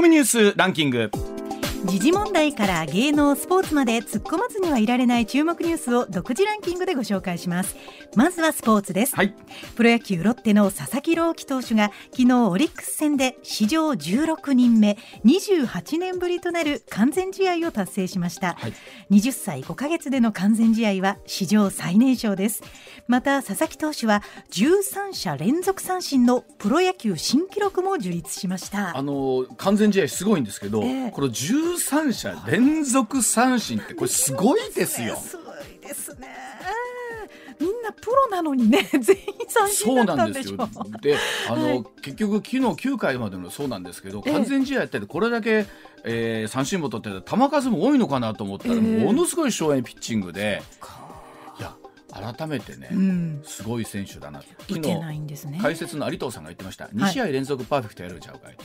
コミニュースランキング。時事問題から芸能スポーツまで突っ込まずにはいられない注目ニュースを独自ランキングでご紹介します。まずはスポーツです、はい、プロ野球ロッテの佐々木朗希投手が昨日オリックス戦で史上16人目28年ぶりとなる完全試合を達成しました、はい、20歳5ヶ月での完全試合は史上最年少です。また佐々木投手は13者連続三振のプロ野球新記録も樹立しました。あの完全試合すごいんですけど、えー、この13者連続三振ってこれすごいですよ。すごいですね。みんなプロなのにね全員三振だったんでしょそうなんですよ。であの、はい、結局昨日9回までのそうなんですけど完全試合やっててこれだけ、えー、三振も取って球数も多いのかなと思ったら、えー、ものすごい省エネピッチングで。いや改めてね、うん、すごい選手だな昨日、ね、解説の有藤さんが言ってました、はい、2試合連続パーフェクトやるんちゃうかい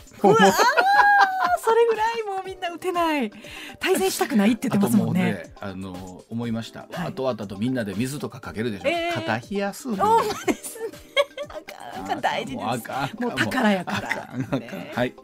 それぐらいもうみんな打てない対戦したくないって言ってますもんね。ねあの思いました。はい、後々とみんなで水とかかけるでしょ。えー、肩冷やす。の。ですね。大事です。もう宝やから。ね、はい。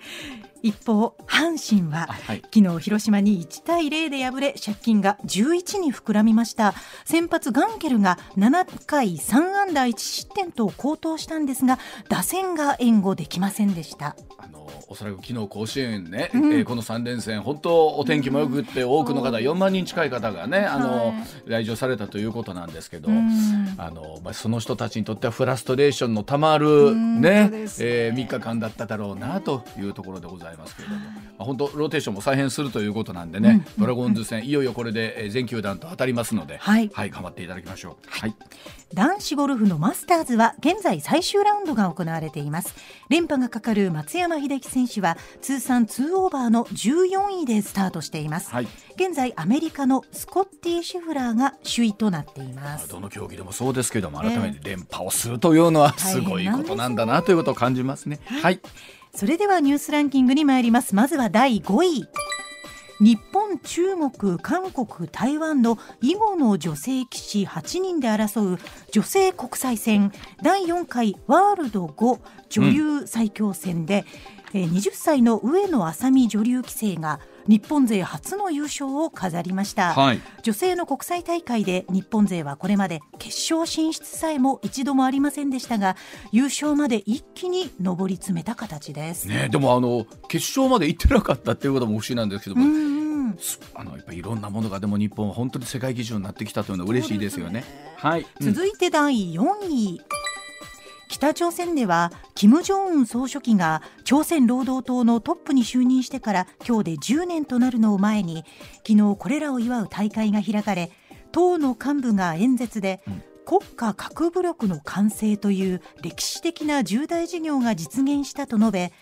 一方阪神は、はい、昨日広島に1対0で敗れ借金が11に膨らみました先発ガンケルが7回3安打1失点と好投したんですが打線が援護できませんでしたあのおそらく昨日甲子園ね、うん、えー、この3連戦本当お天気もよくって多くの方、4万人近い方がねあの、はい、来場されたということなんですけど、うん、あのまあ、その人たちにとってはフラストレーションのたまるね、ね。えー、3日間だっただろうなというところでございますけれども、まあ、本当ローテーションも再編するということなんでね、ドラゴンズ戦いよいよこれで全球団と当たりますので、はい、はい、頑張っていただきましょう。はい、男子ゴルフのマスターズは現在最終ラウンドが行われています。連覇がかかる松山英樹選手は通算2オーバーの14位でスタートしています、はい、現在アメリカのスコッティ・シュフラーが首位となっています。どの競技でもそうですけども改めて連覇をするというのはすごいことなんだなということを感じますね、はい、はい、それではニュースランキングに参ります。まずは第5位。日本、中国、韓国、台湾の囲碁の女性棋士8人で争う女性国際戦。第4回ワールド5女優最強戦で、うんえー、20歳の上野愛咲美女流棋聖が日本勢初の優勝を飾りました、はい、女性の国際大会で日本勢はこれまで決勝進出さえも一度もありませんでしたが優勝まで一気に上り詰めた形です、ね、でもあの決勝まで行ってなかったっていうことも不思議なんですけども、あのやっぱりいろんなものがでも日本は本当に世界基準になってきたというのは嬉しいですよね。ね。はい、続いて第4位、北朝鮮では金正恩総書記が朝鮮労働党のトップに就任してから今日で10年となるのを前に昨日これらを祝う大会が開かれ党の幹部が演説で、うん国家核武力の完成という歴史的な重大事業が実現したと述べ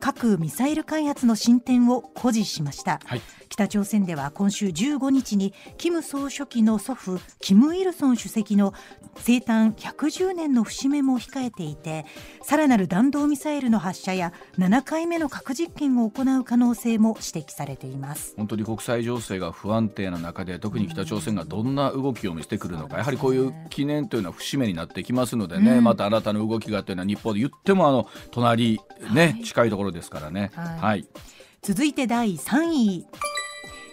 核・ミサイル開発の進展を誇示しました、はい、北朝鮮では今週15日に金総書記の祖父金日成主席の生誕110年の節目も控えていてさらなる弾道ミサイルの発射や7回目の核実験を行う可能性も指摘されています。本当に国際情勢が不安定な中で特に北朝鮮がどんな動きを見せてくるのか、やはりこういう記念というのは節目になってきますのでね、うん、また新たな動きがというのは日本で言ってもあの隣ね、はい、近いところですからね。はい、はい、続いて第3位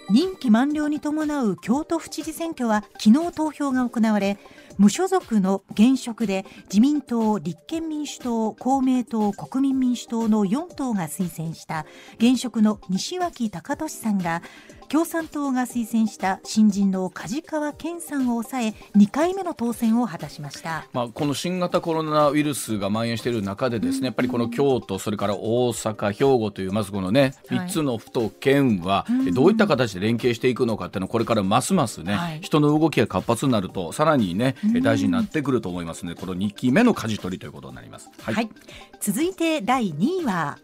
任期満了に伴う京都府知事選挙は昨日投票が行われ無所属の現職で自民党、立憲民主党、公明党、国民民主党の4党が推薦した現職の西脇隆俊さんが共産党が推薦した新人の梶川健さんを抑え2回目の当選を果たしました、まあ、この新型コロナウイルスが蔓延している中でですね、やっぱりこの京都それから大阪兵庫というまずこのね3つの府と県はどういった形で連携していくのかっていうのはこれからますますね、はい、人の動きが活発になるとさらにね大事になってくると思いますのでこの2期目の舵取りということになります。はい、はい、続いて第2位は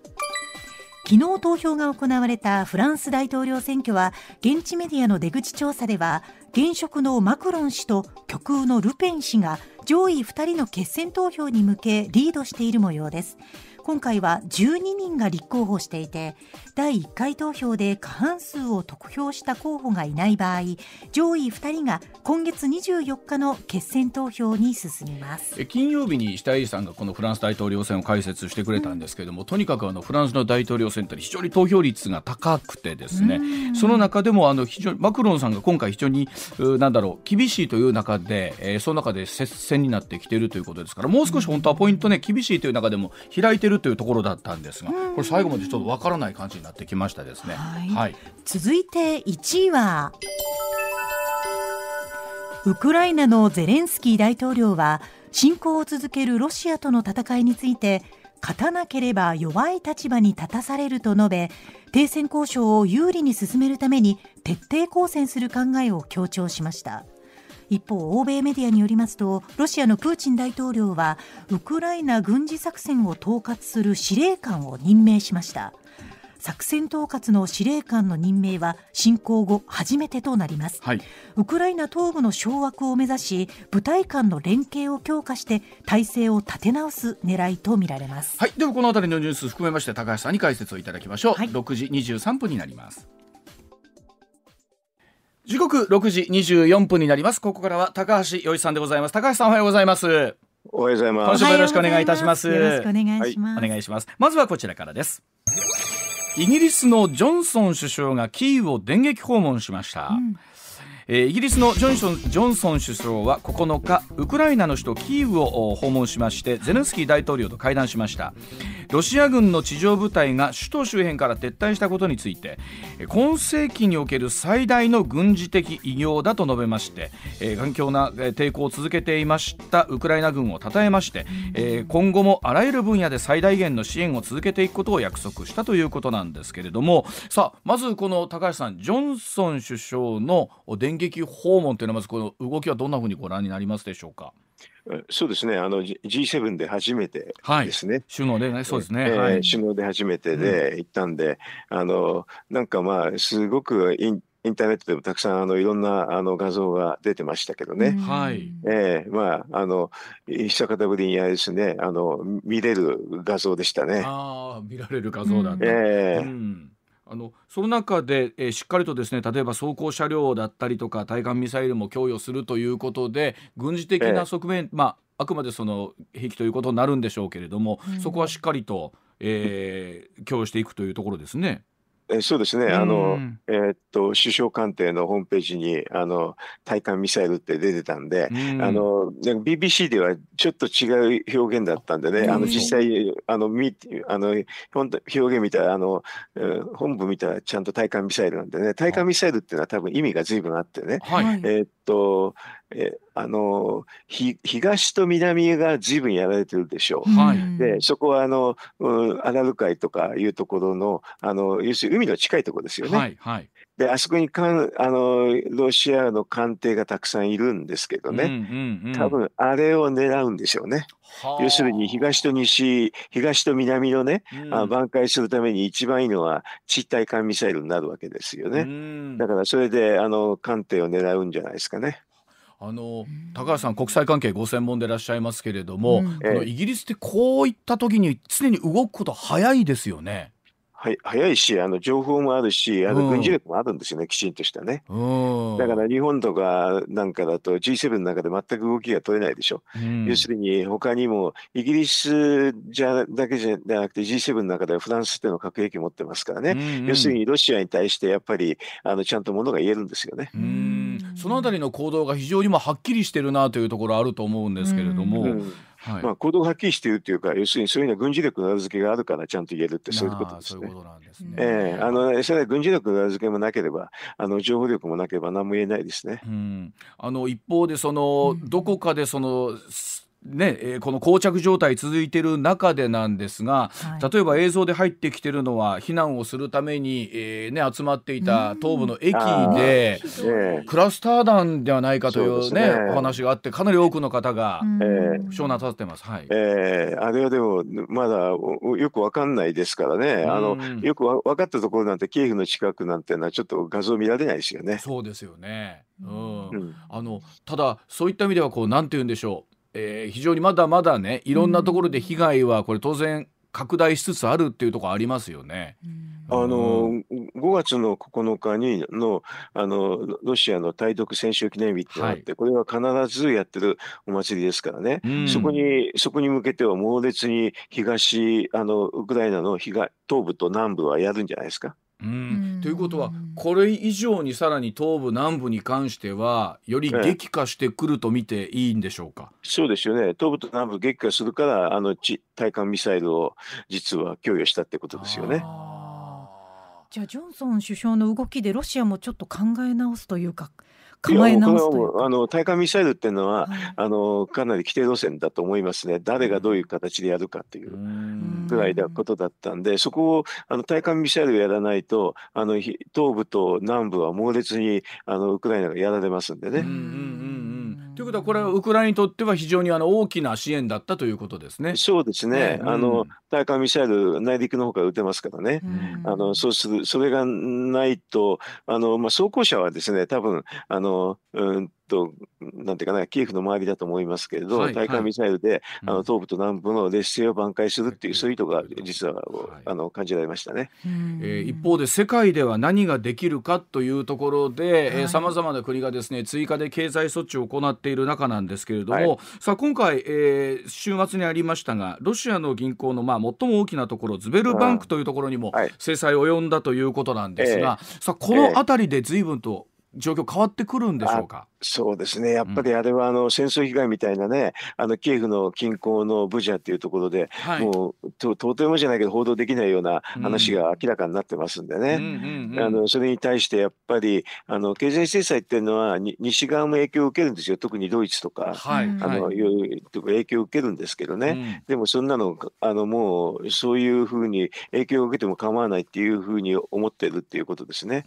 昨日投票が行われたフランス大統領選挙は現地メディアの出口調査では現職のマクロン氏と極右のルペン氏が上位2人の決選投票に向けリードしている模様です。今回は12人が立候補していて第1回投票で過半数を得票した候補がいない場合上位2人が今月24日の決選投票に進みます。金曜日に下井さんがこのフランス大統領選を解説してくれたんですけれども、うん、とにかくあのフランスの大統領選って非常に投票率が高くてですね、その中でもあの非常にマクロンさんが今回非常になんだろう厳しいという中で、えー、その中で接戦になってきているということですからもう少し本当はポイントね厳しいという中でも開いてるというところだったんですが、これ最後までちょっとわからない感じになってきましたですね。はい、はい、続いて1位はウクライナのゼレンスキー大統領は侵攻を続けるロシアとの戦いについて勝たなければ弱い立場に立たされると述べ停戦交渉を有利に進めるために徹底抗戦する考えを強調しました一方欧米メディアによりますとロシアのプーチン大統領はウクライナ軍事作戦を統括する司令官を任命しました。作戦統括の司令官の任命は侵攻後初めてとなります、はい、ウクライナ東部の掌握を目指し部隊間の連携を強化して体制を立て直す狙いとみられます。はい。ではこのあたりのニュース含めまして高橋さんに解説をいただきましょう、はい、6時23分になります時刻6時24分になります。ここからは高橋洋一さんでございます。高橋さんおはようございます。おはようございます。今週もよろしくお願いいたします。よろしくお願いします、はい、お願いします。まずはこちらからです。イギリスのジョンソン首相がキーウを電撃訪問しました、うんえー、イギリスのジョンソンジョンソン首相は9日ウクライナの首都キーウを訪問しましてゼレンスキー大統領と会談しました。ロシア軍の地上部隊が首都周辺から撤退したことについて今世紀における最大の軍事的偉業だと述べまして、えー、頑強な抵抗を続けていましたウクライナ軍を称えまして、えー、今後もあらゆる分野で最大限の支援を続けていくことを約束したということなんですけれどもさあまずこの高橋さんジョンソン首相の電撃訪問というのはまずこの動きはどんなふうにご覧になりますでしょうか？そうですね、あの G7 で初めてですね、はい、首脳でね、そうですね、えーはい、首脳で初めてで行ったんで、うん、あのなんかまあ、すごくインインターネットでもたくさんあのいろんなあの画像が出てましたけどね、はい、えー、まあ、あの久方ぶりにあれですねあの、見れる画像でしたね。あ見られる画像だった、えー、うんあのその中で、えー、しっかりとですね例えば装甲車両だったりとか対艦ミサイルも供与するということで軍事的な側面、えー、まああくまでその兵器ということになるんでしょうけれども、うん、そこはしっかりと、えー、供与していくというところですね。えそうですね、あの、えー、っと、首相官邸のホームページに、あの、対艦ミサイルって出てたんで、ん。あの、BBC ではちょっと違う表現だったんでね、あの、実際、あの、み、あの、表現見たら、あの、本部見たらちゃんと対艦ミサイルなんでね、対艦ミサイルっていうのは多分意味が随分あってね、はい、えっと、えあの東と南が随分やられてるでしょう。はい、でそこはあの、うん、アラル海とかいうところのあの要するに海の近いところですよね。はいはい、であそこにかんあのロシアの艦艇がたくさんいるんですけどね、うんうんうん、多分あれを狙うんでしょうね。要するに東と西東と南のね、うん、あ挽回するために一番いいのは地対艦ミサイルになるわけですよね。うん、だからそれであの艦艇を狙うんじゃないですかね。あの高橋さん国際関係ご専門でいらっしゃいますけれども、うん、このイギリスってこういった時に常に動くこと早いですよね。はい、早いし、あの情報もあるし、あの軍事力もあるんですよね、うん、きちんとしたね。だから日本とかなんかだと G7 の中で全く動きが取れないでしょ。うん、要するに他にもイギリスじゃだけじゃなくて G7 の中ではフランスっていうの核兵器持ってますからね、うんうん、要するにロシアに対してやっぱりあのちゃんとものが言えるんですよね。そのあたりの行動が非常にまあはっきりしてるなというところあると思うんですけれども。はい、まあ、行動がはっきりしているというか、要するにそういうのは軍事力の裏付けがあるからちゃんと言えるって、そういうことですね。ええー、あのそれは軍事力の裏付けもなければ、あの情報力もなければ何も言えないですね。うん、あの一方でその、どこかでそのねえー、この膠着状態続いている中でなんですが、はい、例えば映像で入ってきてるのは避難をするために、えーね、集まっていた東部の駅でクラスター弾ではないかというね、ね。お話があってかなり多くの方が負傷なさってます。はい、えー、あれはでもまだよくわかんないですからね、あのよく分かったところなんてキエフの近くなんてのはちょっと画像見られないですよね。そうですよね。うん、うん、あのただそういった意味ではこうなんて言うんでしょうえー、非常にまだまだねいろんなところで被害はこれ当然拡大しつつあるっていうところありますよね。あの5月の9日にのあのロシアの対独戦勝記念日ってのがあって、はい、これは必ずやってるお祭りですからね、うん、そこにそこに向けては猛烈に東あのウクライナの東東部と南部はやるんじゃないですか。うん、ということはこれ以上にさらに東部南部に関してはより激化してくると見ていいんでしょうか、そうですよね。東部と南部激化するからあの対艦ミサイルを実は供与したってことですよね。じゃあジョンソン首相の動きでロシアもちょっと考え直すというか構え直すとあの対艦ミサイルっていうのは、はい、あのかなり規定路線だと思いますね。誰がどういう形でやるかっていうぐらいなことだったんでそこをあの対艦ミサイルをやらないとあの東部と南部は猛烈にあのウクライナがやられますんでね。うんうんうんということはこれはウクライナにとっては非常にあの大きな支援だったということですね。そうですね。うん、あの対艦ミサイル内陸の方から撃てますからね。うん、あのそうするそれがないとあのまあ装甲車はですね多分あのうんと、なんていうかな、キエフの周りだと思いますけれど、はい、対艦ミサイルで、あの東部と南部の劣勢を挽回するっていう、そういう意図が実は、あの感じられましたね、えー、一方で、世界では何ができるかというところで、さまざまな国がですね追加で経済措置を行っている中なんですけれども、はい、さあ今回、えー、週末にありましたが、ロシアの銀行の、まあ、最も大きなところ、ズベルバンクというところにも制裁を及んだということなんですが、えー、さあこの辺りで随分と状況変わってくるんでしょうか？そうですね、やっぱりあれはあの戦争被害みたいなね、あのキエフの近郊のブジャっていうところで、はい、もうととてもじゃないけど、報道できないような話が明らかになってますんでね、あのそれに対してやっぱりあの経済制裁っていうのは、西側も影響を受けるんですよ、特にドイツとか、はい、あのはい、影響を受けるんですけどね、うん、でもそんなのあの、もうそういうふうに影響を受けても構わないっていうふうに思ってるっていうことですね。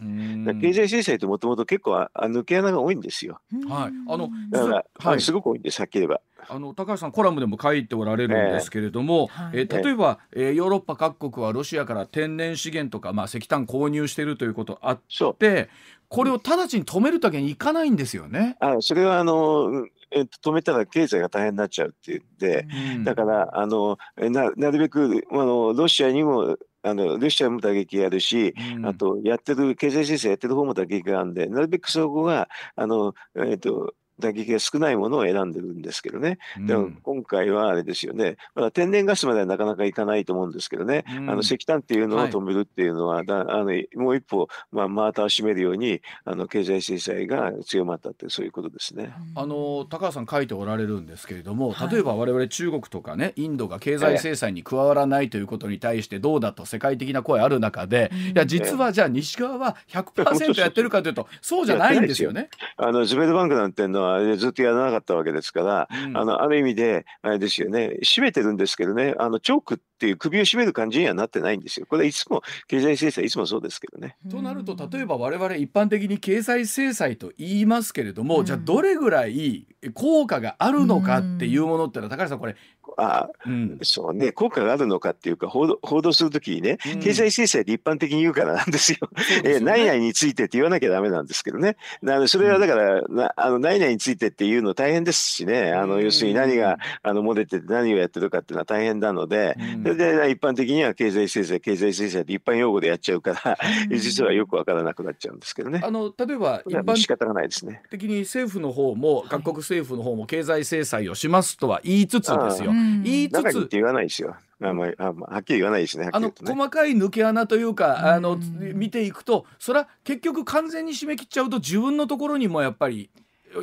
経済制裁ってもともと結構あ抜け穴が多いんですよ。はい、あのだから、はい、すごく多いんです、はっきり言えば。あの高橋さんコラムでも書いておられるんですけれども、えー、えー、例えば、えー、ヨーロッパ各国はロシアから天然資源とか、まあ、石炭購入しているということあってこれを直ちに止めるだけにいかないんですよね。あそれはあのえっと、止めたら経済が大変になっちゃうって言って、うん、だからあのななるべくあのロシアにもあのロシアも打撃やるし、うん、あとやってる経済制裁やってる方も打撃があるんでなるべくそこがあの、えーと打撃が少ないものを選んでるんですけどね、うん、でも今回はあれですよね、まだ天然ガスまではなかなかいかないと思うんですけどね、うん、あの石炭っていうのを止めるっていうのは、はい、だあのもう一歩、まあ、真綿を締めるようにあの経済制裁が強まったってそういうことですね。あの高橋さん書いておられるんですけれども、例えば我々中国とかねインドが経済制裁に加わらないということに対してどうだと世界的な声ある中で、いや実はじゃあ西側は100%やってるかというとそうじゃないんですよね。あのズベルバンクなんていうずっとやらなかったわけですから、うん、あのある意味であれですよね締めてるんですけどねあのチョークっていう首を絞める感じにはなってないんですよ。これいつも経済制裁いつもそうですけどね。となると例えば我々一般的に経済制裁と言いますけれども、うん、じゃあどれぐらい効果があるのかっていうものってのは高橋さんこれあ、うん、そうね、効果があるのかっていうか、報道報道するときにね、経済制裁で一般的に言うからなんですよ。すね、え何々についてって言わなきゃだめなんですけどね。あのそれはだから、なあの何々についてっていうの大変ですしね、あの要するに何があの漏れてて何をやってるかっていうのは大変なので、それで一般的には経済制裁、経済制裁って一般用語でやっちゃうから、実はよくわからなくなっちゃうんですけどね。あの例えば一般仕方がないですね。的に政府の方も、各国政府の方も経済制裁をしますとは言いつつですよ。言いつつって言わないですよ。あまあ、はっきり言わないですね。あの、細かい抜け穴というか、あの見ていくと、それは結局完全に締め切っちゃうと自分のところにもやっぱり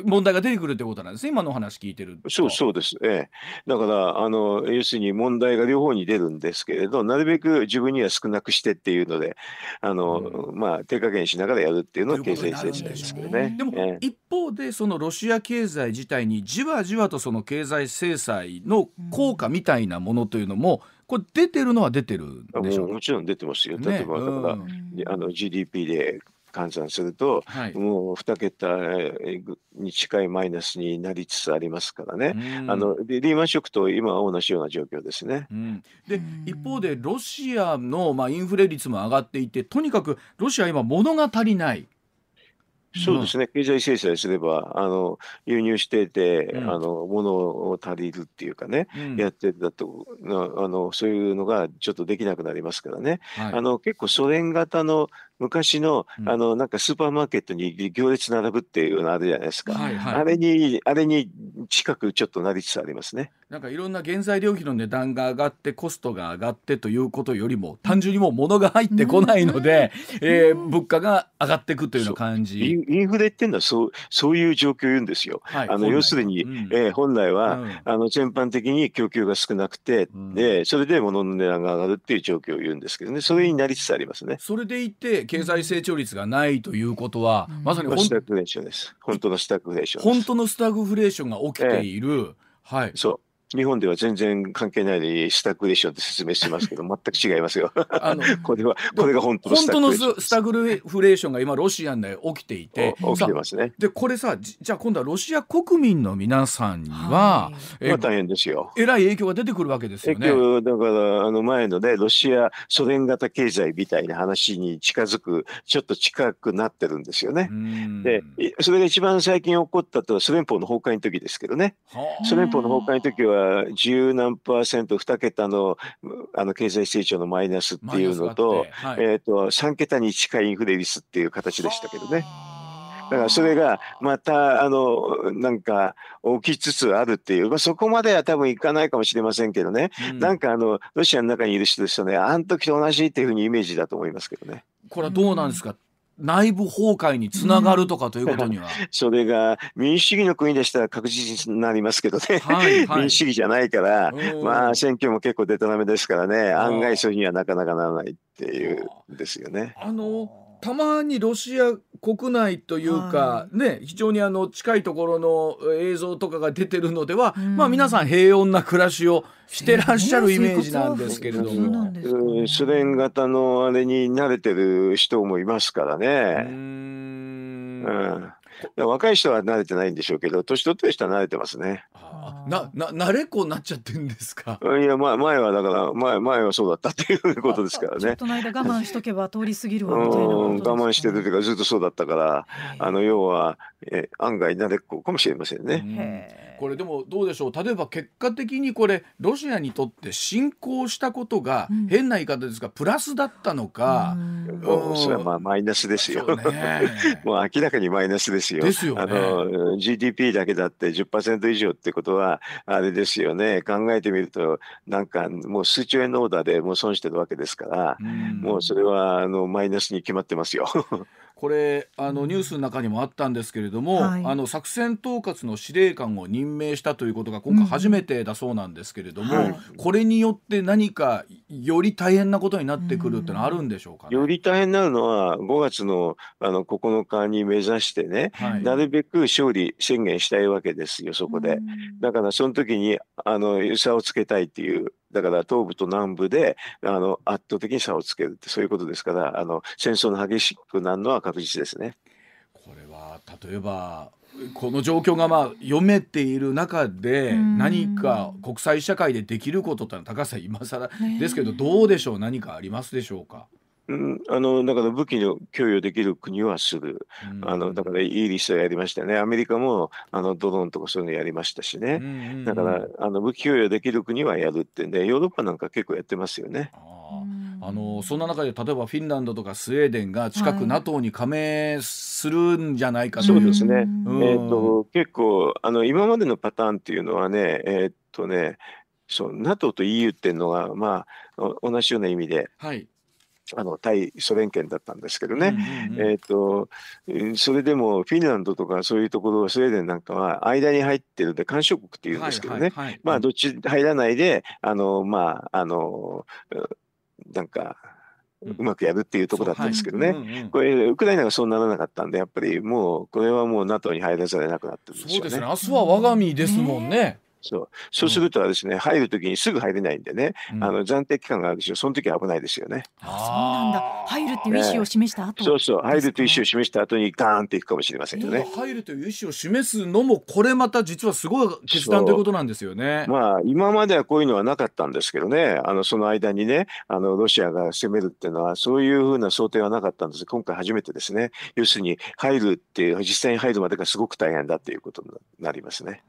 問題が出てくるってことなんですね今のお話聞いてるそうそうです、ええ、だからあの要するに問題が両方に出るんですけれどなるべく自分には少なくしてっていうのであの、うん、まあ手加減しながらやるっていうのは経済制裁ですけどね。でも、ええ、一方でそのロシア経済自体にじわじわとその経済制裁の効果みたいなものというのも、これ出てるのは出出てるでしょうもちろん出てますよ。例えば、だから、あの GDP で換算すると、はい、もう2桁に近いマイナスになりつつありますからね、うん、あのリーマンショックと今は同じような状況ですね。うん、で一方でロシアの、まあ、インフレ率も上がっていてとにかくロシア今物が足りない。そうですね、経済制裁すれば、あの輸入してて、うん、あの物を足りるっていうかね、うん、やってたとあの、そういうのがちょっとできなくなりますからね、はい、あの結構、ソ連型の昔の、うん、あのなんかスーパーマーケットに行列並ぶっていうのあるじゃないですか、はいはい、あれに、あれに近くちょっとなりつつありますね。なんかいろんな原材料費の値段が上がって、コストが上がってということよりも、単純にもう物が入ってこないので、えー、物価が上がっていくというような感じ。インフレっていうのはそうそういう状況を言うんですよ。はい、あの要するに、うん、えー、本来は、うん、あの全般的に供給が少なくて、うん、でそれで物の値段が上がるっていう状況を言うんですけどね。それになりつつありますね。それでいて経済成長率がないということは、まさにスタグフレーションです。本当のスタグフレーション本当のスタグフレーションが起きている。えー、はい。そう。日本では全然関係ないでスタグレーションって説明してますけど、全く違いますよ。あの これは、これが本当のスタグレーション。本当のスタグフレーションが今、ロシアで起きていて、起きてますね。で、これさ、じゃあ今度はロシア国民の皆さんには、はい、大変ですよ。えらい影響が出てくるわけですよね。影響、だから、あの前のね、ロシア、ソ連型経済みたいな話に近づく、ちょっと近くなってるんですよね。で、それが一番最近起こったとはソ連邦の崩壊の時ですけどね。ソ連邦の崩壊の時は、17何パーセント2桁のあの経済成長のマイナスっていうのと,、はい、えーと、3桁に近いインフレ率っていう形でしたけどね。だからそれがまたあのなんか起きつつあるっていう、まあ、そこまでは多分いかないかもしれませんけどね、うん、なんかあのロシアの中にいる人ですとねあの時と同じっていうふうにイメージだと思いますけどね。これはどうなんですか、内部崩壊につながるとかということには、それが民主主義の国でしたら確実になりますけどね、はいはい、民主主義じゃないから、まあ選挙も結構でたらめですからね。案外それにはなかなかならないっていうんですよね。あのたまにロシア国内というか、はい、ね非常にあの近いところの映像とかが出てるのでは、うん、まあ皆さん平穏な暮らしをしてらっしゃるイメージなんですけれども、ね、ソ連型のあれに慣れてる人もいますからね。うん、若い人は慣れてないんでしょうけど年取ってる人は慣れてますね。なな慣れっこになっちゃってんですか？いや前前はだから前前はそうだったっていうことですからね。ちょっとの間我慢しとけば通り過ぎるわみたいな我慢してるというかずっとそうだったからあの要はえ案外慣れっこかもしれませんね。これでもどうでしょう。例えば結果的にこれロシアにとって侵攻したことが、うん、変な言い方ですがプラスだったのか、うそれはまあマイナスですよ。ね、もう明らかにマイナスですよ。ですよ、ね、あの GDP だけだって10%以上ってことはあれですよね。考えてみるとなんかもう数兆円のオーダーでもう損してるわけですから、うもうそれはあのマイナスに決まってますよ。これあのニュースの中にもあったんですけれども、はい、あの作戦統括の司令官を任命したということが今回初めてだそうなんですけれども、うん。はい、これによって何かより大変なことになってくるってのはあるんでしょうか、ね、より大変になるのは5月のあの9日に目指してね、はい、なるべく勝利宣言したいわけですよそこで。だからその時にあの差をつけたいっていうだから東部と南部であの圧倒的に差をつけるってそういうことですからあの戦争の激しくなるのは確実ですね。これは例えばこの状況がまあ読めている中で何か国際社会でできることってのは高橋さん今更ですけどどうでしょう？何かありますでしょうか？うん、あのだから武器の供与できる国はする、うん、あのだからイギリスはやりましたよね、アメリカもあのドローンとかそういうのやりましたしね、うんうんうん、だからあの武器供与できる国はやるってんで、ヨーロッパなんか結構やってますよね。あのそんな中で例えばフィンランドとかスウェーデンが近く NATO に加盟するんじゃないかと、はい、そうですね、うん、えーと、結構あの今までのパターンっていうのはね、えー、っとねそう NATO と EU っていうのは、まあ、同じような意味で、はい、あの対ソ連圏だったんですけどね、うんうんうん、えーと、それでもフィンランドとかそういうところスウェーデンなんかは間に入ってるんで干渉国っていうんですけどね、はいはいはい、まあどっち入らないであのまああのなんかうまくやるっていうところだったんですけどね、はいうんうん、これウクライナがそうならなかったんでやっぱりもうこれはもう NATO に入らざるなくなってるんですよね。そうですね。明日は我が身ですもんね。そう。そうするとはですね、入るときにすぐ入れないんでね、あの暫定期間があるでしょ。その時は危ないですよね。あそうなんだ。入るっていう意思を示した後、ね、そうそう。入るという意思を示した後にガーンっていくかもしれませんよね。入るという意思を示すのもこれまた実はすごい決断ということなんですよね。まあ今まではこういうのはなかったんですけどね。あのその間にねあのロシアが攻めるっていうのはそういうふうな想定はなかったんです。今回初めてですね。要するに入るっていう実際に入るまでがすごく大変だっていうことになりますね。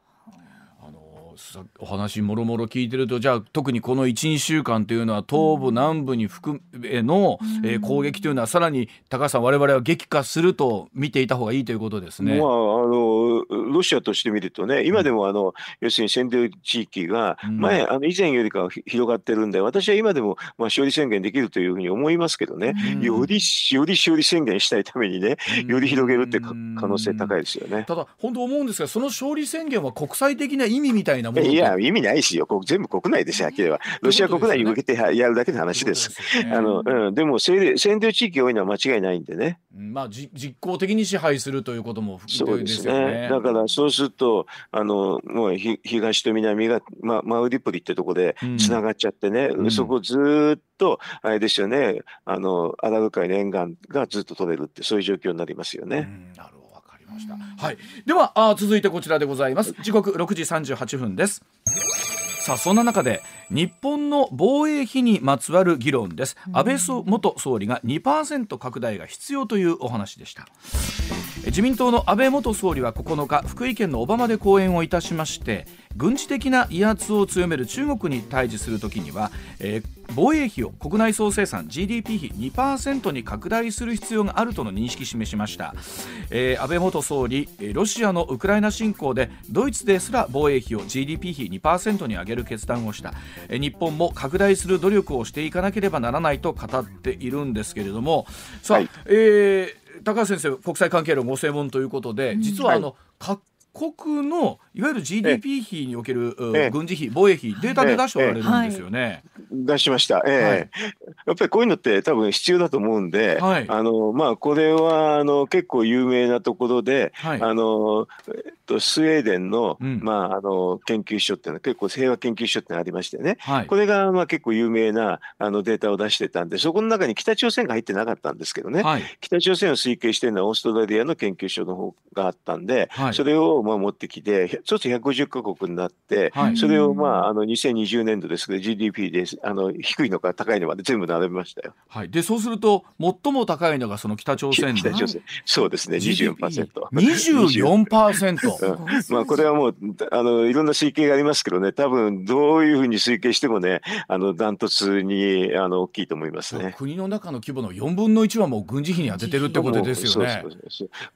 お話もろもろ聞いてるとじゃあ特にこの12週間というのは東部南部に含めの、うん、えー、攻撃というのはさらに高橋さん我々は激化すると見ていた方がいいということですね。まあ、あのロシアとしてみるとね今でもあの、要するに占領地域が前、うん、あの以前よりかは広がってるんで私は今でも、まあ、勝利宣言できるというふうに思いますけどね、うん、よりより勝利宣言したいためにねより広げるって可能性高いですよね。ただ本当思うんですがその勝利宣言は国際的な意味みたいなものいや意味ないしよ。全部国内でしょ、れば。ロシア国内に向けてやるだけの話です。でね、あのうん、でも占領地域が多いのは間違いないんでね。まあ、実効的に支配するということもそうですね。だからそうするとあのもう東と南が、ま、マウリポリってとこでつながっちゃってね、うん、そこずっとあれですよね。あのアラブ海の沿岸がずっと取れるってそういう状況になりますよね。うん、なるほどました。はい。ではあ続いてこちらでございます。時刻6時38分です。さあそんな中で日本の防衛費にまつわる議論です、安倍元総理が2%拡大が必要というお話でした自民党の安倍元総理は9日福井県の小浜で講演をいたしまして軍事的な威圧を強める中国に対峙するときには、えー、防衛費を国内総生産 GDP 比2%に拡大する必要があるとの認識示しました、えー、安倍元総理ロシアのウクライナ侵攻でドイツですら防衛費を GDP 比2%に上げる決断をした、えー、日本も拡大する努力をしていかなければならないと語っているんですけれども。さあ、はい、えー、高橋先生国際関係のご専門ということで実はあの、はい国のいわゆる GDP 比における、軍事費、防衛費、データで出しておられるんですよね。出しました、えー、はい、やっぱりこういうのって多分必要だと思うんで、はい、あのまあ、これはあの結構有名なところで、はい、あのと、スウェーデンの,、まあ、あの研究所っていうのは結構平和研究所ってありましてね、これがまあ結構有名なあのデータを出してたんでそこの中に北朝鮮が入ってなかったんですけどね、北朝鮮を推計してるのはオーストラリアの研究所の方があったんで、それをまあ持ってきてそうすると150か国になって、それをまああの2020年度ですけど GDP であの低いのから高いのまで全部並べましたよ。はい、でそうすると最も高いのがその北朝鮮で北朝鮮。そうですね24%。24%まあこれはもうあのいろんな推計がありますけどね多分どういうふうに推計してもねあのダントツにあの大きいと思いますね。国の中の規模の4分の1はもう軍事費に充ててるってことですよね。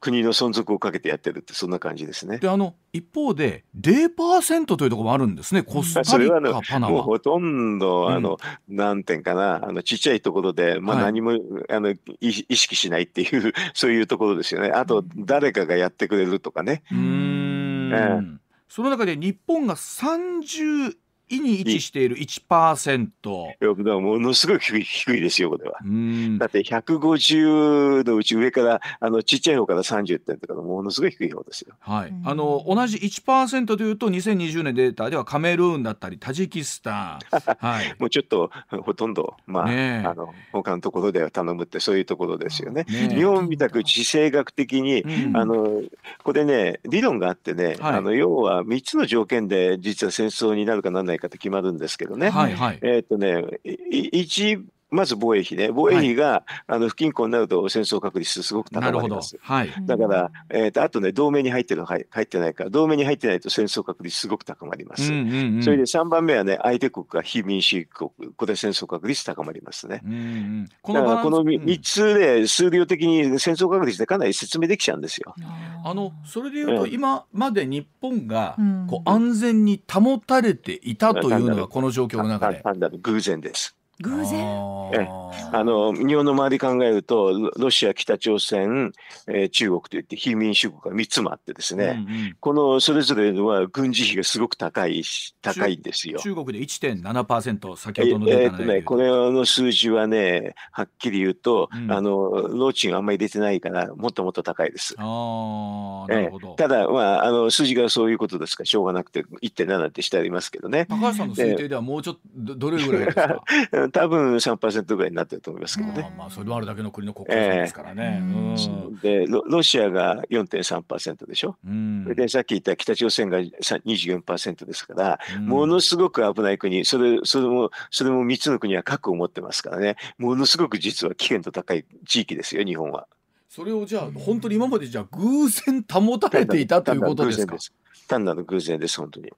国の存続をかけてやってるってそんな感じですね。であの一方で0%というところもあるんんですね、コスタリカ、パナマ。もうほとんど、あの、うん、なんていうかな、あの、ちっちゃいところで、まあ何も、はい、あの、意識しないっていう、そういうところですよね。あと、誰かがやってくれるとかね。うん、その中で日本が30位に位置している1%。いやものすごい低い低いですよ、これは。だって150のうち上から、あのちっちゃい方から30点とか、ものすごい低い方ですよ。はい、あの同じ1%というと、2020年データではカメルーンだったり、タジキスタン。はい、もうちょっとほとんど、まあ、ね、あの他のところでは頼むって、そういうところですよね。ね日本みたく地政学的に、うん、あのこれね、理論があってね、はい、あの要は3つの条件で実は戦争になるかならないかって決まるんですけどね。はいはい、えっ、とね、一まず防衛費ね、防衛費が、はい、あの不均衡になると戦争確率すごく高まります。はい、だから、えーと、あとね、同盟に入ってるの入ってないから、同盟に入ってないと戦争確率すごく高まります。うんうんうん、それで3番目はね、相手国が非民主国、これ戦争確率高まりますね。うんうん、だからこの3つで数量的に戦争確率でかなり説明できちゃうんですよ。あのそれでいうと、今まで日本がこう安全に保たれていたというのがこの状況の中で。偶然です。偶然？えあの日本の周り考えるとロシア北朝鮮、えー、中国といって非民主国が3つもあってですね、うんうん、このそれぞれは軍事費がすごく高い高いんですよ。中国で1.7%先ほどのデータ、えー、ね、これの数字はねはっきり言うと、うん、あのローチンあんまり出てないからもっともっと高いです。あなるほど、えー、ただ、まあ、あの数字がそういうことですか？らしょうがなくて1.7ってしてありますけどね。高橋さんの推定ではもうちょっとどれぐらいですか？多分3%ぐらいになってると思いますけどね。まあ、それもあるだけの国の国家ですからね。えー、でロ、ロシアが4.3%でしょ？うん、で、さっき言った北朝鮮が24%ですから、うん、ものすごく危ない国、それ、それも、それも3つの国は核を持ってますからね、ものすごく実は危険度高い地域ですよ、日本は。それをじゃあ、本当に今までじゃあ偶然保たれていたということですか？単なる偶然です、本当に。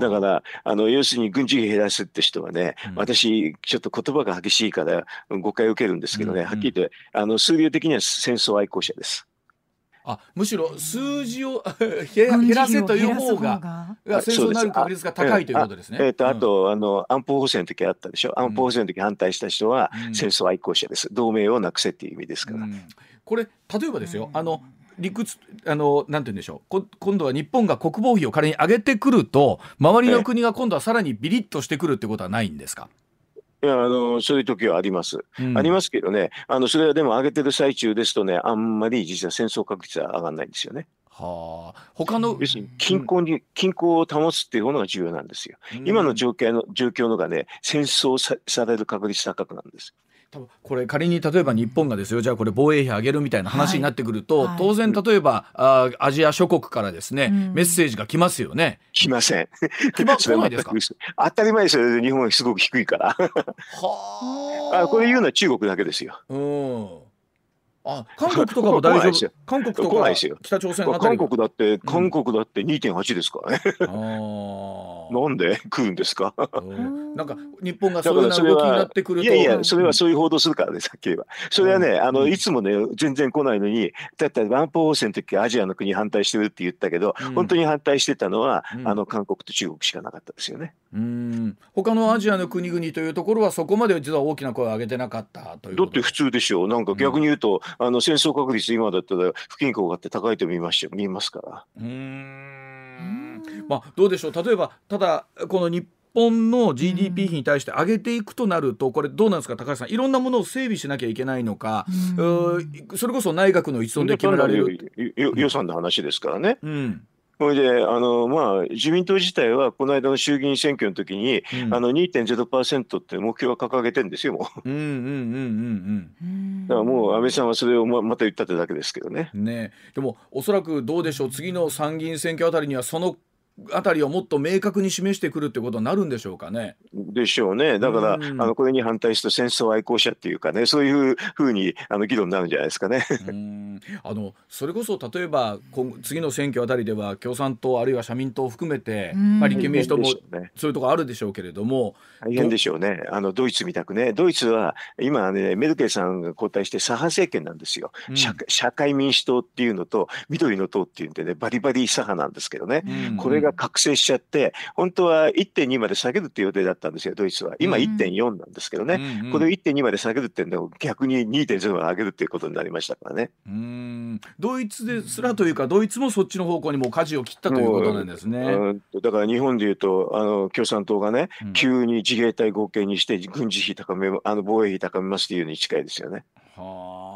だから、あの、要するに軍事費減らすって人はね、うん、私、ちょっと言葉が激しいから誤解を受けるんですけどね、うんうん、はっきり言って、あの、数量的には戦争愛好者です。あむしろ 数字を減らせという方が戦争になる確率が高いということですね。えっ、ー、と、あとあの安保法制の時あったでしょ？安保法制の時反対した人は戦争愛好者です。同盟をなくせっていう意味ですから。これ例えばですよ。あの理屈あのなんて言うんでしょう？今度は日本が国防費を仮に上げてくると周りの国が今度はさらにビリッとしてくるってことはないんですか？いやあのそういう時はあります、うん、ありますけどねあのそれはでも上げてる最中ですとねあんまり実は戦争確率は上がらないんですよね。はあ、他の要するに均衡に、均衡を保つっていうものが重要なんですよ。うん、今の状況の状況のがね戦争さされる確率高くなんです。これ仮に例えば日本がですよじゃあこれ防衛費上げるみたいな話になってくると、はい、当然例えばあアジア諸国からですね、うん、メッセージが来ますよね。来ません。来ま来ないですか？当たり前ですよ日本はすごく低いから。はあ。これ言うのは中国だけですよ。うん。あ韓国とかも大丈夫？韓国とか北朝鮮韓国だって韓国だって2.8ですからね、うん、なんで？食うんですか？なんか日本がそういう動きになってくると。いやいやそれはそういう報道するからねさっき言えば。それはね、あのいつもね全然来ないのにだって安保法制の時アジアの国反対してるって言ったけど、うん、本当に反対してたのは、あの韓国と中国しかなかったですよね。うん。他のアジアの国々というところはそこまで実は大きな声を上げてなかったというだって普通でしょう。なんか逆に言うと、あの戦争確率今だったら不均衡があって高いと見まし見えますから。うんまあどうでしょう？例えばただこの日本の GDP 比に対して上げていくとなるとこれどうなんですか？高橋さんいろんなものを整備しなきゃいけないのか。それこそ内閣の一存で決められる。予算の話ですからね。うん。それであの、まあ、自民党自体はこの間の衆議院選挙の時に、うん、あの2.0%って目標は掲げてるんですよ、もう。うんうんうんうんうん。だからもう安倍さんはそれをままた言ったってだけですけどね。ねでもおそらくどうでしょう？次の参議院選挙あたりにはそのあたりをもっと明確に示してくるってことになるんでしょうかね。でしょうね。だから、うん、あのこれに反対する戦争愛好者っていうかね、そういうふうにあの議論になるんじゃないですかね。あのそれこそ例えば次の選挙あたりでは共産党あるいは社民党を含めて、まあ、立憲民主党もそういうところあるでしょうけれども大変でしょうね。あのドイツみたくね、ドイツは今ねメルケルさんが交代して左派政権なんですよ。うん、社社会民主党っていうのと緑の党っていうんでねバリバリ左派なんですけどね。うん、これが覚醒しちゃって、本当は1.2まで下げるっていう予定だったんですよ、ドイツは。今1.4なんですけどね、うんうん、これを1.2まで下げるっていうのを逆に2.0まで上げるっていうことになりましたからね。うんドイツですらというか、ドイツもそっちの方向にも舵を切ったということなんですね。だから日本でいうと、あの共産党がね、急に自衛隊合計にして軍事費高め、あの防衛費高めますっていうに近いですよね。はあ、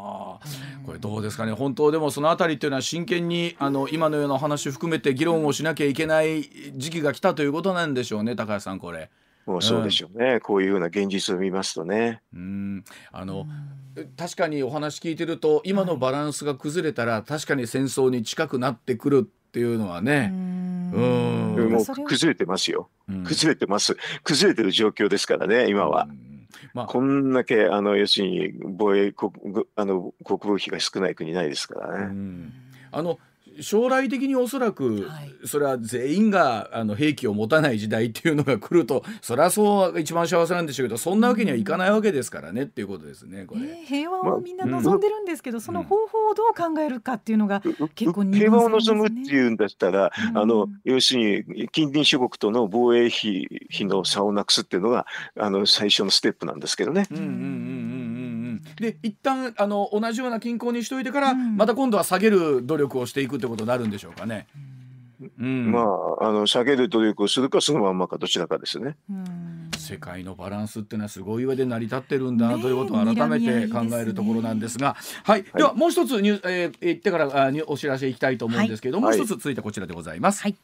これどうですかね、本当でもそのあたりっていうのは真剣にあの今のような話含めて議論をしなきゃいけない時期が来たということなんでしょうね、高橋さん、これ。もうそうでしょうね、うん、こういうような現実を見ますとね。うん。あの確かにお話聞いてると今のバランスが崩れたら確かに戦争に近くなってくるっていうのはね。うん。もう崩れてますよ、崩れてます。崩れてる状況ですからね今は。まあ、こんだけあの要するに防衛国あの国防費が少ない国ないですからね。あの将来的におそらく、はい、それは全員があの兵器を持たない時代っていうのが来ると それはそう一番幸せなんでしょうけどそんなわけにはいかないわけですからね、っていうことですねこれ、えー、平和をみんな望んでるんですけど、まあ、その方法をどう考えるかっていうのが結構、ね、平和を望むっていうんだったら、うん、あの要するに近隣諸国との防衛費費の差をなくすっていうのがあの最初のステップなんですけどね。うんうんうんうんで一旦あの同じような均衡にしといてから、また今度は下げる努力をしていくってことになるんでしょうかね。うん、まああの下げる努力をするかそのまんまかどちらかですね。世界のバランスっていうのはすごい上で成り立ってるんだなということを改めて考えるところなんですが、はい、ではもう一つニュ、えー、言ってからあお知らせいきたいと思うんですけれども、はい、もう一つ続いてこちらでございます。はい、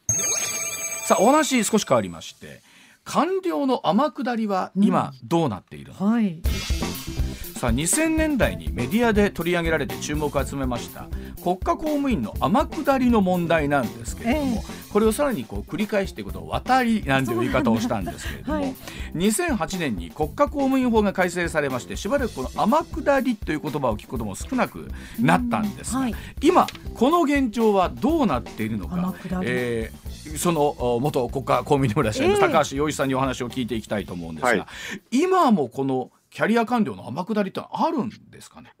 さあお話少し変わりまして官僚の天下りは今どうなっているのか、うんはいさあ2000年代にメディアで取り上げられて注目を集めました国家公務員の天下りの問題なんですけれども、えー、これをさらにこう繰り返していくことを渡りなんていう言い方をしたんですけれども、はい、2008年に国家公務員法が改正されましてしばらくこの天下りという言葉を聞くことも少なくなったんですが、はい、今この現状はどうなっているのか、えー、その元国家公務員でもいらっしゃいます、えー、高橋洋一さんにお話を聞いていきたいと思うんですが、はい、今もこのキャリア官僚の天下りってあるんですかね？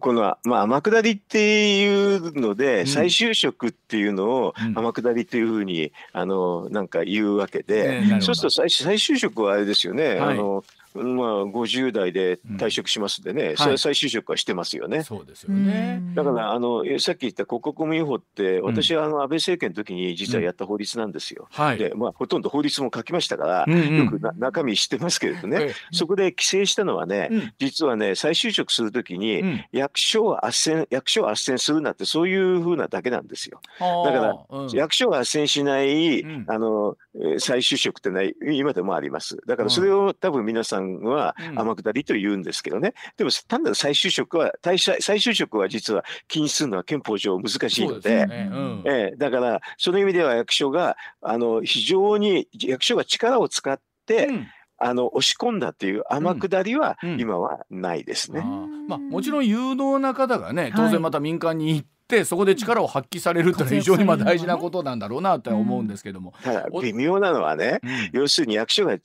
この、まあ、天下りっていうので、うん、再就職っていうのを天下りっていうふうに、あのなんか言うわけで、えー、そうすると再再就職はあれですよね、はい、あのまあ、50代で退職しますんでね、うん、再就職はしてますよね。そうですよね。だからあのさっき言った国家公務員法って私はあの安倍政権の時に実はやった法律なんですよ。うんでまあ、ほとんど法律も書きましたから、うんうん、よくな中身知ってますけれどね、そこで規制したのはね、うん、実はね再就職する時に役所を斡旋役所を斡旋するなってそういうふうなだけなんですよ。だから、役所が斡旋しない、あの再就職ってのは今でもあります。だからそれを多分皆さんん。は天下りと言うんですけどね、うん、でも単なる再就職は再就職は実は禁止するのは憲法上難しいので、ね。うん、えー、だからその意味では役所があの非常に役所が力を使って、うん。あの押し込んだっていう天下りは今はないですね。うんまあ、もちろん有能な方がね当然また民間に行ってそこで力を発揮されるっていうのは非常にまあ大事なことなんだろうなと思うんですけども。ただ微妙なのはね、要するに役所が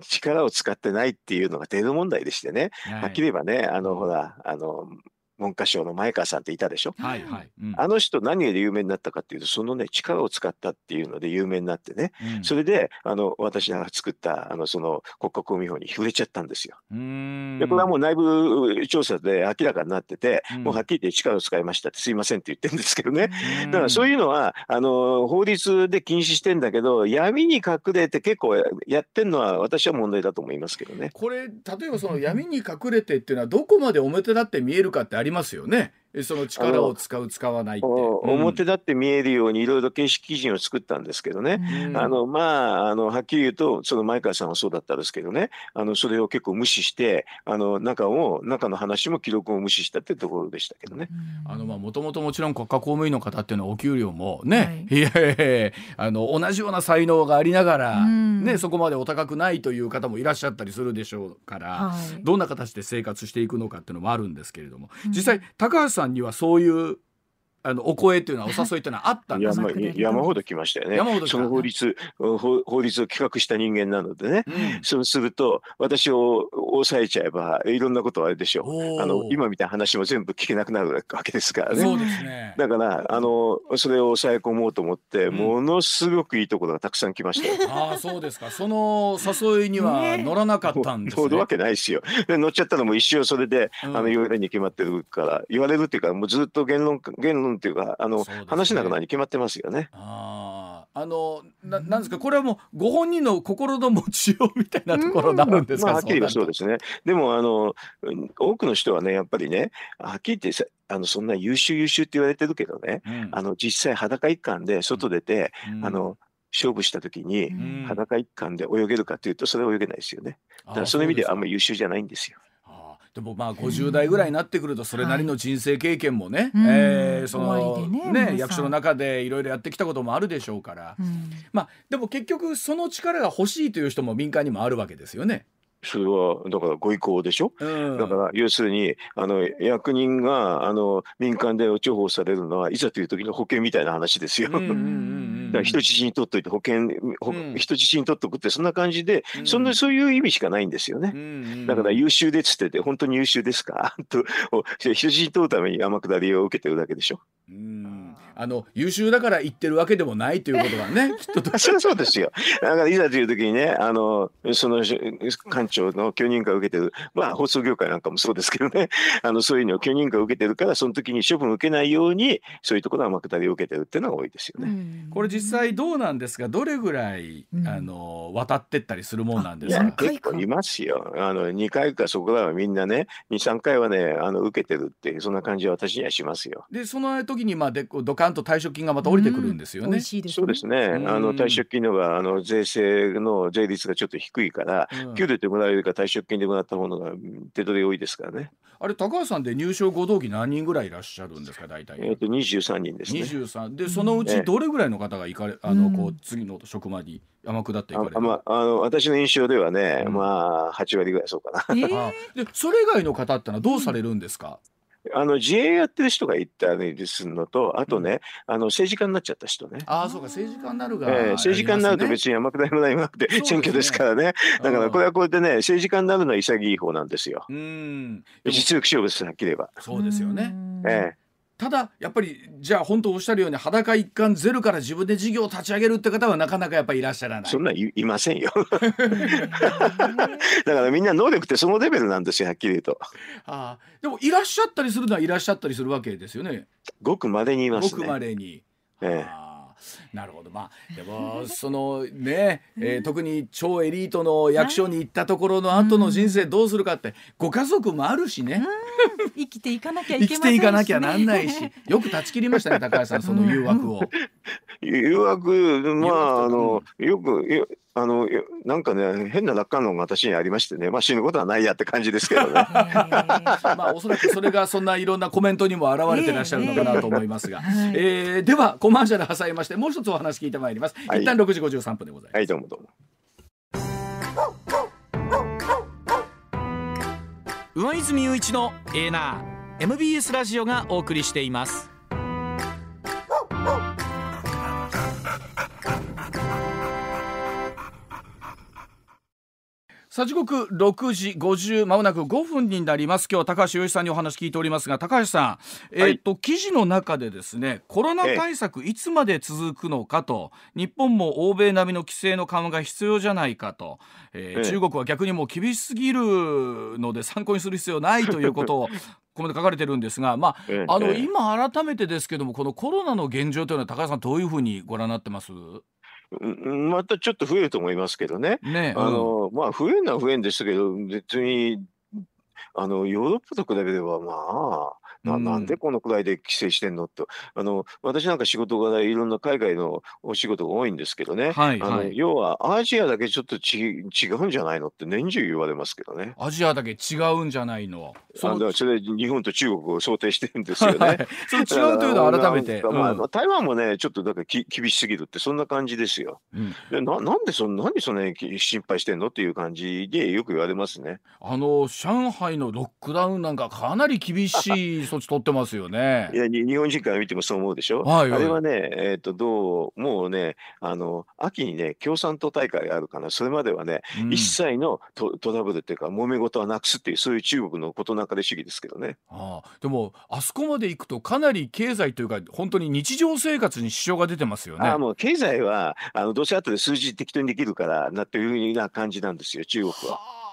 力を使ってないっていうのが程度問題でしてね、はっきり言えばねあのほらあの文科省の前川さんっていたでしょ、はいはい。うん、あの人何で有名になったかっていうとそのね力を使ったっていうので有名になってね、うん、それであの私が作ったあのその国家公務員法に触れちゃったんですよ。でこれはもう内部調査で明らかになってて、うん、もうはっきり言って力を使いましたってすいませんって言ってるんですけどね。だからそういうのはあの法律で禁止してんだけど闇に隠れて結構やってんのは私は問題だと思いますけどね。これ例えばその闇に隠れてっていうのはどこまで表立って見えるかってありますよね。その力を使う使わないって、表立って見えるようにいろいろ形式基準を作ったんですけどね、うん、あのまああのはっきり言うとその前川さんはそうだったんですけどね。あのそれを結構無視してあの中を中の話も記録を無視したってところでしたけどね。あのまあもともともちろん国家公務員の方っていうのはお給料もね、はい、いやいやあの同じような才能がありながら、うん、ねそこまでお高くないという方もいらっしゃったりするでしょうから、はい、どんな形で生活していくのかっていうのもあるんですけれども、実際高橋さんさんにはそういうあのお声というのはお誘いというのはあったんですか？山ほど来ましたよね。その法律法律を企画した人間なのでね、うん、そうすると私を抑えちゃえばいろんなことはあれでしょう。あの今みたいな話も全部聞けなくなるわけですからね。そうですね。だからあのそれを抑え込もうと思って、うん、ものすごくいいところがたくさん来ましたよ。ああそうですか。その誘いには乗らなかったんですね。乗るわけないですよ。で乗っちゃったのも一生それで、うん、あの言われに決まってるから言われるっていうかもうずっと言論言論っていうかあの、ね、話なくなに決まってますよね。ああのななんですか？これはもうご本人の心の持ちようみたいなところになるんですか、まあ、はっきり言そうですね。でもあの多くの人はねやっぱりねはっきり言ってあのそんな優秀優秀って言われてるけどね、うん、あの実際裸一貫で外出て、うん、あの勝負した時に裸一貫で泳げるかというとそれは泳げないですよね。だからその意味ではあんまり優秀じゃないんですよ。でもまあ50代ぐらいになってくるとそれなりの人生経験もね、はい、えー、そのね、ね、役所の中でいろいろやってきたこともあるでしょうから、うん、まあでも結局その力が欲しいという人も民間にもあるわけですよね。それはだからご意向でしょ、うん、だから要するにあの役人があの民間で重宝されるのはいざという時の保険みたいな話ですよ。だから人質に取っといて保険、うん、人質に取っとくってそんな感じで、うん、そんなそういう意味しかないんですよね。だから優秀でっつってて本当に優秀ですか？と人質に取るために天下りを受けてるだけでしょ。うんあの優秀だから言ってるわけでもないということがね きっとそうそうですよ。だからいざという時にねあのその官庁の許認可を受けてる。まあ放送業界なんかもそうですけどね。あのそういうのを許認可を受けてるからその時に処分を受けないようにそういうところは天下りを受けてるっていうのが多いですよね。これ実際どうなんですか？どれぐらい、うん、あの渡ってったりするもんなんですか？結構いますよ。あの2回かそこらはみんなね23回はねあの受けてるってそんな感じは私にはしますよ。でその時にまあでドカンと退職金がまた降りてくるんですよね。そうですね。あの退職金のがあの税制の税率がちょっと低いから、給料でもらえるか退職金でもらったものが手取り多いですからね。あれ高橋さんで入賞合同期何人ぐらいいらっしゃるんですか大体。えっ、と二十三人ですね。二十三でそのうちどれぐらいの方が行かれあのこう次の職場に山下って行かれる？あまああの私の印象ではね、まあ八割ぐらいそうかな。でそれ以外の方ってのはどうされるんですか？あの自営やってる人がいたりするのと、あとね、うん、あの政治家になっちゃった人ね。ああ、そうか、政治家になるが、ね、えー、政治家になると別に山下りもないなくて、選挙ですからね。だからこれはこうやってね、政治家になるのは潔い方なんですよ。うん。実力勝負です、はっきり言えば。そうですよね。ええーただやっぱりじゃあ本当おっしゃるように裸一貫ゼロから自分で事業を立ち上げるって方はなかなかやっぱりいらっしゃらない。そんないいませんよ。だからみんな能力ってそのレベルなんですよはっきり言うと。ああでもいらっしゃったりするのはいらっしゃったりするわけですよね。ごくまでにいます、ね、ごくまでに、ええなるほど。まあでもそのね、えー、特に超エリートの役所に行ったところの後の人生どうするかってご家族もあるしね。生きていかなきゃいけね、生きていかなきゃなんないし。よく断ち切りましたね高橋さんその誘惑を。誘惑まああのよくあのなんかね変な楽観論が私にありましてね。まあ死ぬことはないやって感じですけどね。まあおそらくそれがそんないろんなコメントにも表れてらっしゃるのかなと思いますが、えー、ではコマーシャル挟みましてもう一つお話聞いてまいります、はい、一旦6時53分でございます。はいどうもどうも。上泉雄一のエーナー MBS ラジオがお送りしていますさあ時刻6時50まもなく5分になります。今日は高橋洋一さんにお話聞いておりますが高橋さん、はい、えっと記事の中でですねコロナ対策いつまで続くのかと、日本も欧米並みの規制の緩和が必要じゃないかと、えー、中国は逆にもう厳しすぎるので参考にする必要ないということを ここまで書かれてるんですが、まあ、あの今改めてですけどもこのコロナの現状というのは高橋さんどういうふうにご覧になってます？またちょっと増えると思いますけどね。ねあの、まあ、増えるのは増えるんですけど、別に、あの、ヨーロッパと比べれば、まあ、ななんでこのくらいで規制してんの？とあの私なんか仕事がいろんな海外のお仕事が多いんですけどね、はいあの要はアジアだけちょっとち違うんじゃないのって年中言われますけどね。アジアだけ違うんじゃないの？そのそれ日本と中国を想定してるんですよね。その違うというのは改めて。まあ、台湾もねちょっとだからき厳しすぎるってそんな感じですよ。うん、でななんでそんなんでそんなに心配してんのっていう感じでよく言われますね。あの上海のロックダウンなんかかなり厳しい 措置取ってますよね。いや日本人から見てもそう思うでしょ？はいはい、あれはね、えー、とどうもうねあの秋にね共産党大会があるかなそれまではね、うん、一切のトトラブルっていうか揉め事はなくすっていうそういう中国の事なかれ主義ですけどね。あでもあそこまで行くとかなり経済というか本当に日常生活に支障が出てますよね。あもう経済はあのどうせ後で数字適当にできるからなっていうな感じなんですよ中国は。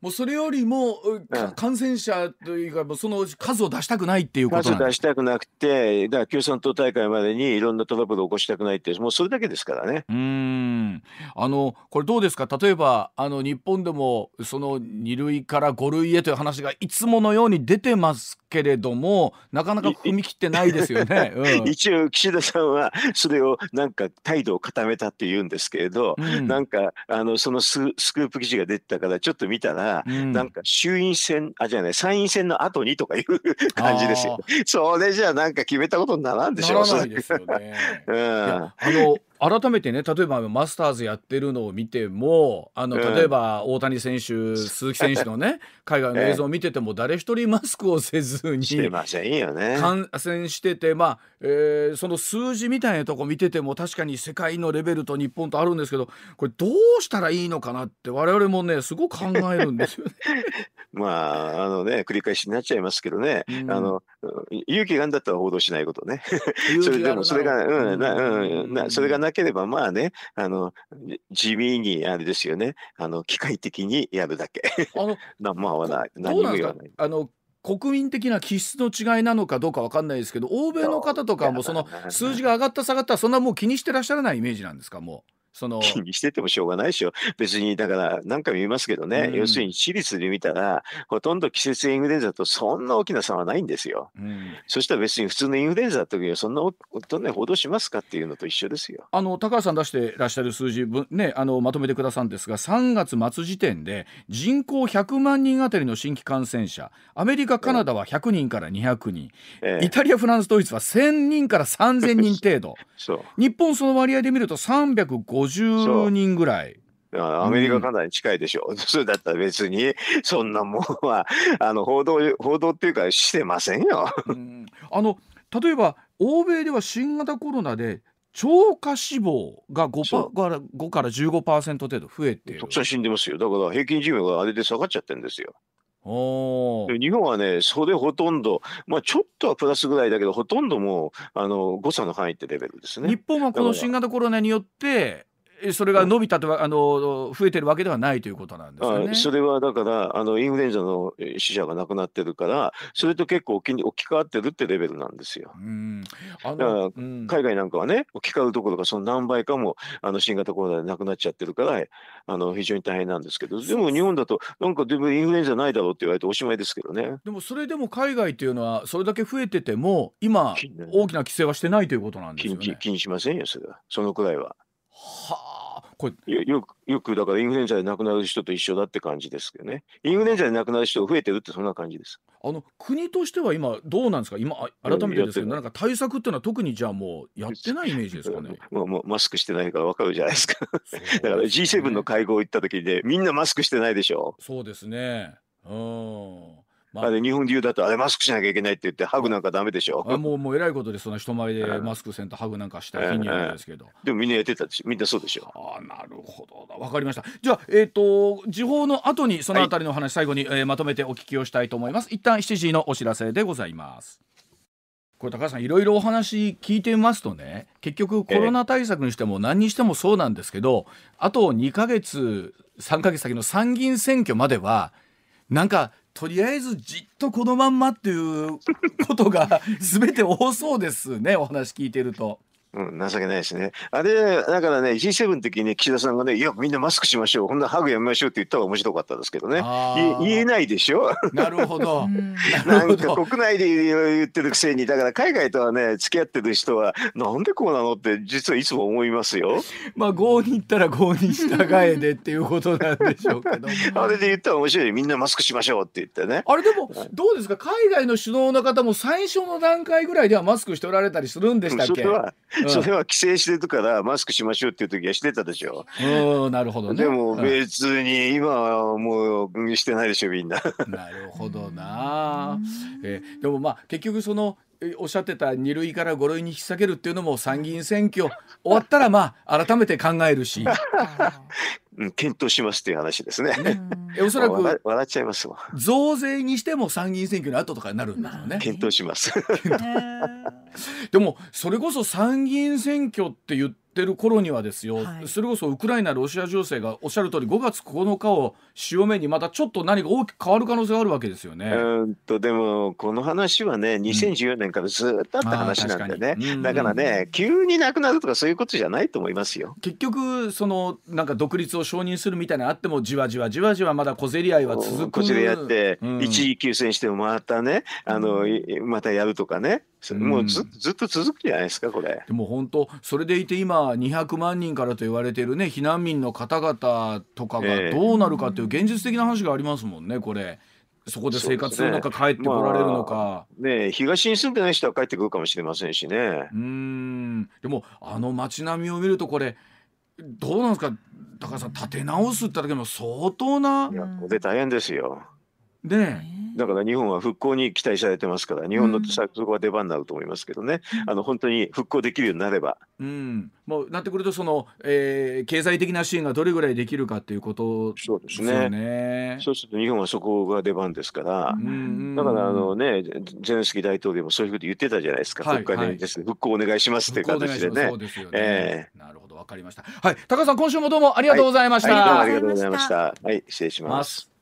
もうそれよりも、うん、感染者というかもうその数を出したくないっていうこと数出したくなくてだから共産党大会までにいろんなトラブルを起こしたくないってもうそれだけですからね。うん。あのこれどうですか？例えばあの日本でもその2類から5類へという話がいつものように出てますけれどもなかなか踏み切ってないですよね。うん、一応岸田さんはそれをなんか態度を固めたって言うんですけれど、うん、なんかあのそのススクープ記事が出てたからちょっと見たら、うん、なんか衆院選あじゃない参院選の後にとかいう感じですよ。それじゃなんか決めたことにならんでしょ。ならないですよね。うん、あの改めてね例えばマスターズやってるのを見てもあの例えば大谷選手、鈴木選手のね 海外の映像を見てても誰一人マスクをせずにしてませんよね。感染しててまあ、えー、その数字みたいなとこ見てても確かに世界のレベルと日本とあるんですけどこれどうしたらいいのかなって我々もねすごく考えるんですよね。まああのね繰り返しになっちゃいますけどね、うん、あの勇気があんだったら報道しないことね。それでもそれが、うん。なうんなそれがなければまあねあの地味にあれですよねあの機械的にやるだけ。あの何も合わない何も言わない。あの国民的な気質の違いなのかどうか分かんないですけど欧米の方とかもその数字が上がった下がったそんなもう気にしてらっしゃらないイメージなんですか？もう。その気にしててもしょうがないでしょ。別に、だから何回も言いますけどね、うん、要するに私立で見たら、ほとんど季節インフルエンザとそんな大きな差はないんですよ。うん、そしたら別に普通のインフルエンザの時にはそんなとね、報道しますかっていうのと一緒ですよ。あの高橋さん出してらっしゃる数字、ね、あのまとめてくださるんですが、3月末時点で人口100万人あたりの新規感染者、アメリカ、カナダは100人から200人、ええ、イタリア、フランス、ドイツは1000人から3000人程度。日本その割合で見ると350人ぐらい。アメリカかなり近いでしょ。う、うん、それだったら別にそんなもんはあの報道報道っていうかしてませんよ。うん、あの例えば欧米では新型コロナで超過死亡が 5, から5から15%程度増えてたくさん死んでますよ。だから平均寿命があれで下がっちゃってるんですよ。日本はね、それほとんど、まあ、ちょっとはプラスぐらいだけど、ほとんどもうあの誤差の範囲ってレベルですね。日本はこの新型コロナによって、それが伸びたとは、あの増えてるわけではないということなんですよね。それはだからあのインフルエンザの死者が亡くなってるからそれと結構置き置き換わってるってレベルなんですよ。うんあの海外なんかはね置き換わるところがその何倍かもあの新型コロナで亡くなっちゃってるからあの非常に大変なんですけどでも日本だとなんかでもインフルエンザないだろうって言われておしまいですけどね。でもそれでも海外っていうのはそれだけ増えてても今大きな規制はしてないということなんですよね。気にしませんよそれはそのくらいは。はあこれよく、よくだからインフルエンザで亡くなる人と一緒だって感じですけどね。インフルエンザで亡くなる人が増えてるってそんな感じです。あの国としては今どうなんですか？今改めてですけど、なんか対策っていうのは特にじゃあもうやってないイメージですかね？もうもうマスクしてないからわかるじゃないですか。だから G7 の会合行った時でみんなマスクしてないでしょ？そうですね。うん。まあ、あれ日本流だとあれマスクしなきゃいけないって言ってハグなんかダメでしょ。あもうもうえらいことでその人前でマスクせんとハグなんかした日にはですけど、でもみんなやってたしみんなそうでしょ。あなるほどわかりました。じゃあえっ、ー、と時報の後にそのあたりの話、最後に、えー、まとめてお聞きをしたいと思います。一旦7時のお知らせでございます。これ高橋さんいろいろお話聞いてみますとね結局コロナ対策にしても何にしてもそうなんですけど、あと2か月3か月先の参議院選挙まではなんかとりあえずじっとこのまんまっていうことが 全て多そうですねお話聞いてると。うん、情けないですね。あれ、だからね、G7 の時に岸田さんがね、いや、みんなマスクしましょう、こんなハグやめましょうって言った方が面白かったですけどね。言えないでしょ？なるほど。なんか国内で言ってるくせに、だから海外とはね、付き合ってる人は、なんでこうなのって、実はいつも思いますよ。まあ、合に行ったら合に従えでっていうことなんでしょうけど。あれで言ったら面白い。みんなマスクしましょうって言ってね。あれでも、どうですか？海外の首脳の方も最初の段階ぐらいではマスクしておられたりするんでしたっけ、それはそれは規制してるからマスクしましょうっていう時はしてたでしょ。うんなるほどね。でも別に今はもうしてないでしょみんな。なるほどな。えでもまあ結局そのおっしゃってた2類から5類に引き下げるっていうのも参議院選挙終わったらまあ改めて考えるし。うん、検討しますっていう話ですね。ねえおそらく笑っちゃいますわ。増税にしても参議院選挙の後とかになるんだろうね。検討します。でもそれこそ参議院選挙って言ってってる頃にはですよ、はい、それこそウクライナロシア情勢がおっしゃる通り5月9日を潮目にまたちょっと何か大きく変わる可能性があるわけですよね。うんとでもこの話はね2014年からずっとあった話なんでね、うん、だからね急になくなるとかそういうことじゃないと思いますよ。結局そのなんか独立を承認するみたいなあってもじわじわじわじわまだ小競り合いは続く。こちらやって、うん、一時休戦してもまたねあの、またやるとかねもうず,、ずっと続くじゃないですかこれ。でも本当それでいて今200万人からと言われているね避難民の方々とかがどうなるかっていう現実的な話がありますもんねこれ。そこで生活するのか、帰ってこられるのか。ね東に住んでない人は帰ってくるかもしれませんしね。うんでもあの街並みを見るとこれどうなんですか？高橋さん立て直すってだけでも相当な。いやこれ大変ですよ。ね。だから日本は復興に期待されてますから日本のそこは出番になると思いますけどね、うん、あの本当に復興できるようになれば。うん、もうなってくるとその、えー、経済的な支援がどれぐらいできるかっていうことですよね。そうですね。そうすると日本はそこが出番ですから、うん、だからあのねゼレンスキー大統領もそういうふうに言ってたじゃないですか、はい、国会でです、ね、復興お願いしますっていう形でね。そうですよね、えー、なるほどわかりました。はい。高さん今週もどうもありがとうございました。はい、ありがとうございました。はい失礼します。